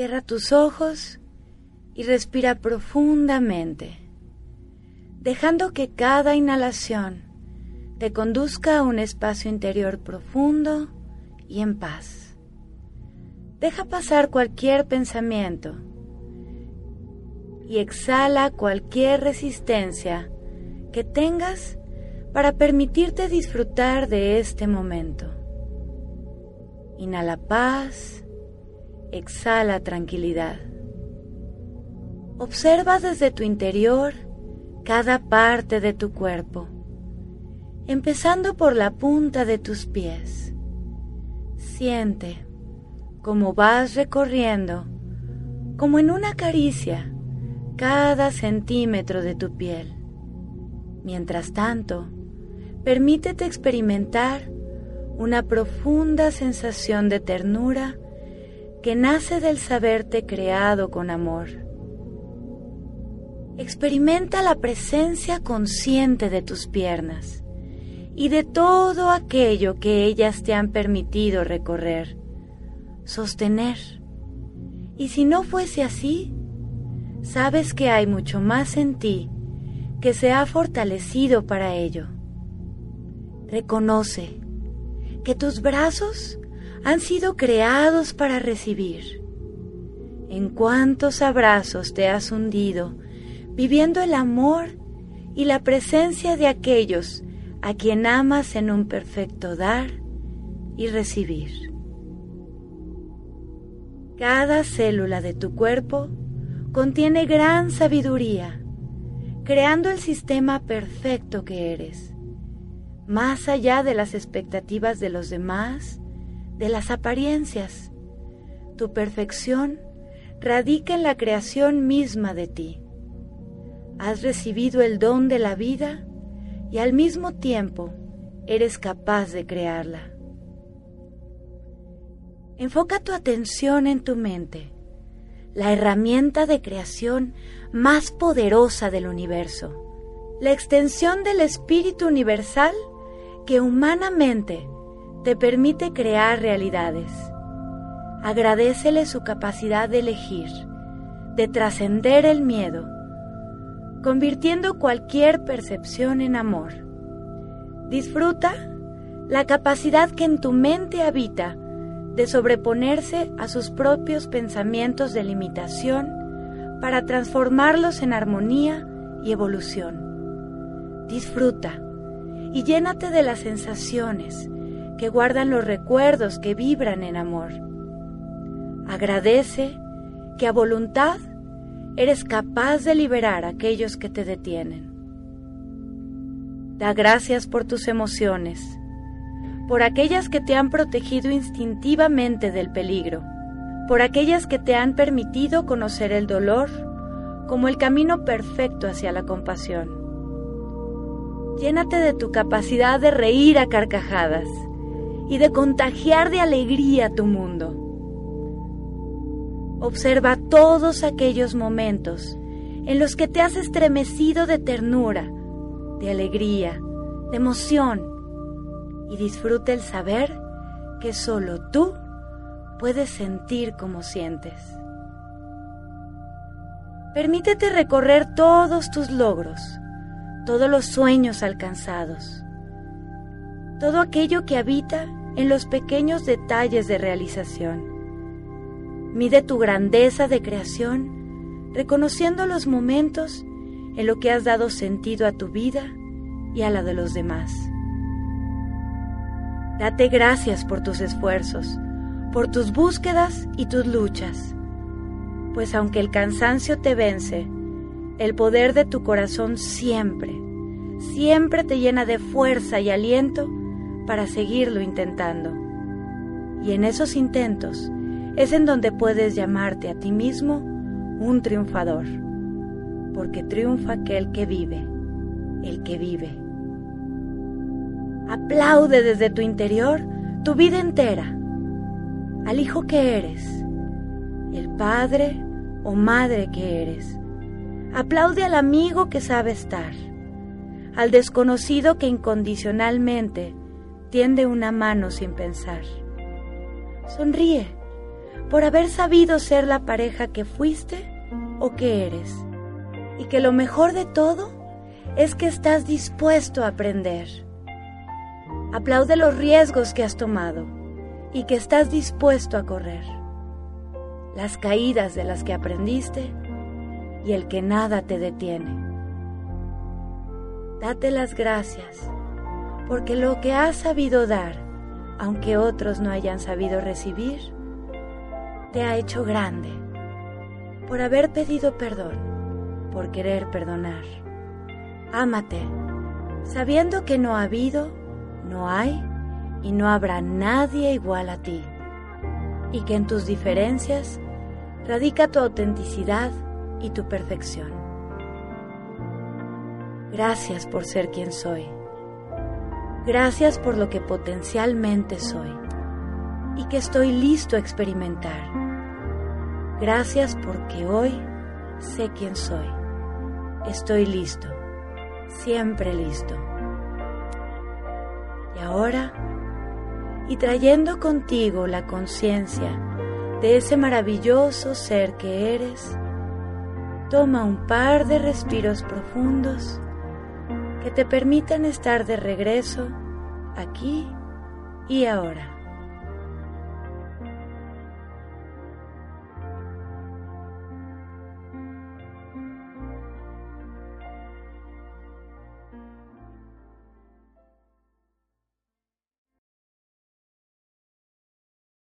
Cierra tus ojos y respira profundamente, dejando que cada inhalación te conduzca a un espacio interior profundo y en paz. Deja pasar cualquier pensamiento y exhala cualquier resistencia que tengas para permitirte disfrutar de este momento. Inhala paz exhala tranquilidad. Observa desde tu interior cada parte de tu cuerpo, empezando por la punta de tus pies. Siente cómo vas recorriendo, como en una caricia, cada centímetro de tu piel. Mientras tanto, permítete experimentar una profunda sensación de ternura que nace del saberte creado con amor. Experimenta la presencia consciente de tus piernas y de todo aquello que ellas te han permitido recorrer, sostener. Y si no fuese así, sabes que hay mucho más en ti que se ha fortalecido para ello. Reconoce que tus brazos han sido creados para recibir. En cuántos abrazos te has hundido, viviendo el amor y la presencia de aquellos a quien amas en un perfecto dar y recibir. Cada célula de tu cuerpo contiene gran sabiduría, creando el sistema perfecto que eres, más allá de las expectativas de los demás de las apariencias. Tu perfección radica en la creación misma de ti. Has recibido el don de la vida y al mismo tiempo eres capaz de crearla. Enfoca tu atención en tu mente, la herramienta de creación más poderosa del universo, la extensión del espíritu universal que humanamente te permite crear realidades. Agradecele su capacidad de elegir, de trascender el miedo, convirtiendo cualquier percepción en amor. Disfruta la capacidad que en tu mente habita de sobreponerse a sus propios pensamientos de limitación para transformarlos en armonía y evolución. Disfruta y llénate de las sensaciones, que guardan los recuerdos que vibran en amor. Agradece que a voluntad eres capaz de liberar a aquellos que te detienen. Da gracias por tus emociones, por aquellas que te han protegido instintivamente del peligro, por aquellas que te han permitido conocer el dolor como el camino perfecto hacia la compasión. Llénate de tu capacidad de reír a carcajadas y de contagiar de alegría tu mundo. Observa todos aquellos momentos en los que te has estremecido de ternura, de alegría, de emoción y disfruta el saber que solo tú puedes sentir como sientes. Permítete recorrer todos tus logros, todos los sueños alcanzados, todo aquello que habita en los pequeños detalles de realización. Mide tu grandeza de creación reconociendo los momentos en lo que has dado sentido a tu vida y a la de los demás. Date gracias por tus esfuerzos, por tus búsquedas y tus luchas, pues aunque el cansancio te vence, el poder de tu corazón siempre, siempre te llena de fuerza y aliento para seguirlo intentando. Y en esos intentos es en donde puedes llamarte a ti mismo un triunfador, porque triunfa aquel que vive, el que vive. Aplaude desde tu interior tu vida entera al hijo que eres, el padre o madre que eres. Aplaude al amigo que sabe estar, al desconocido que incondicionalmente tiende una mano sin pensar. Sonríe por haber sabido ser la pareja que fuiste o que eres, y que lo mejor de todo es que estás dispuesto a aprender. Aplaude los riesgos que has tomado y que estás dispuesto a correr, las caídas de las que aprendiste y el que nada te detiene. Date las gracias, porque lo que has sabido dar, aunque otros no hayan sabido recibir, te ha hecho grande por haber pedido perdón, por querer perdonar. Ámate, sabiendo que no ha habido, no hay y no habrá nadie igual a ti, y que en tus diferencias radica tu autenticidad y tu perfección. Gracias por ser quien soy. Gracias por lo que potencialmente soy y que estoy listo a experimentar. Gracias porque hoy sé quién soy. Estoy listo, siempre listo. Y ahora y trayendo contigo la conciencia de ese maravilloso ser que eres, toma un par de respiros profundos que te permitan estar de regreso aquí y ahora.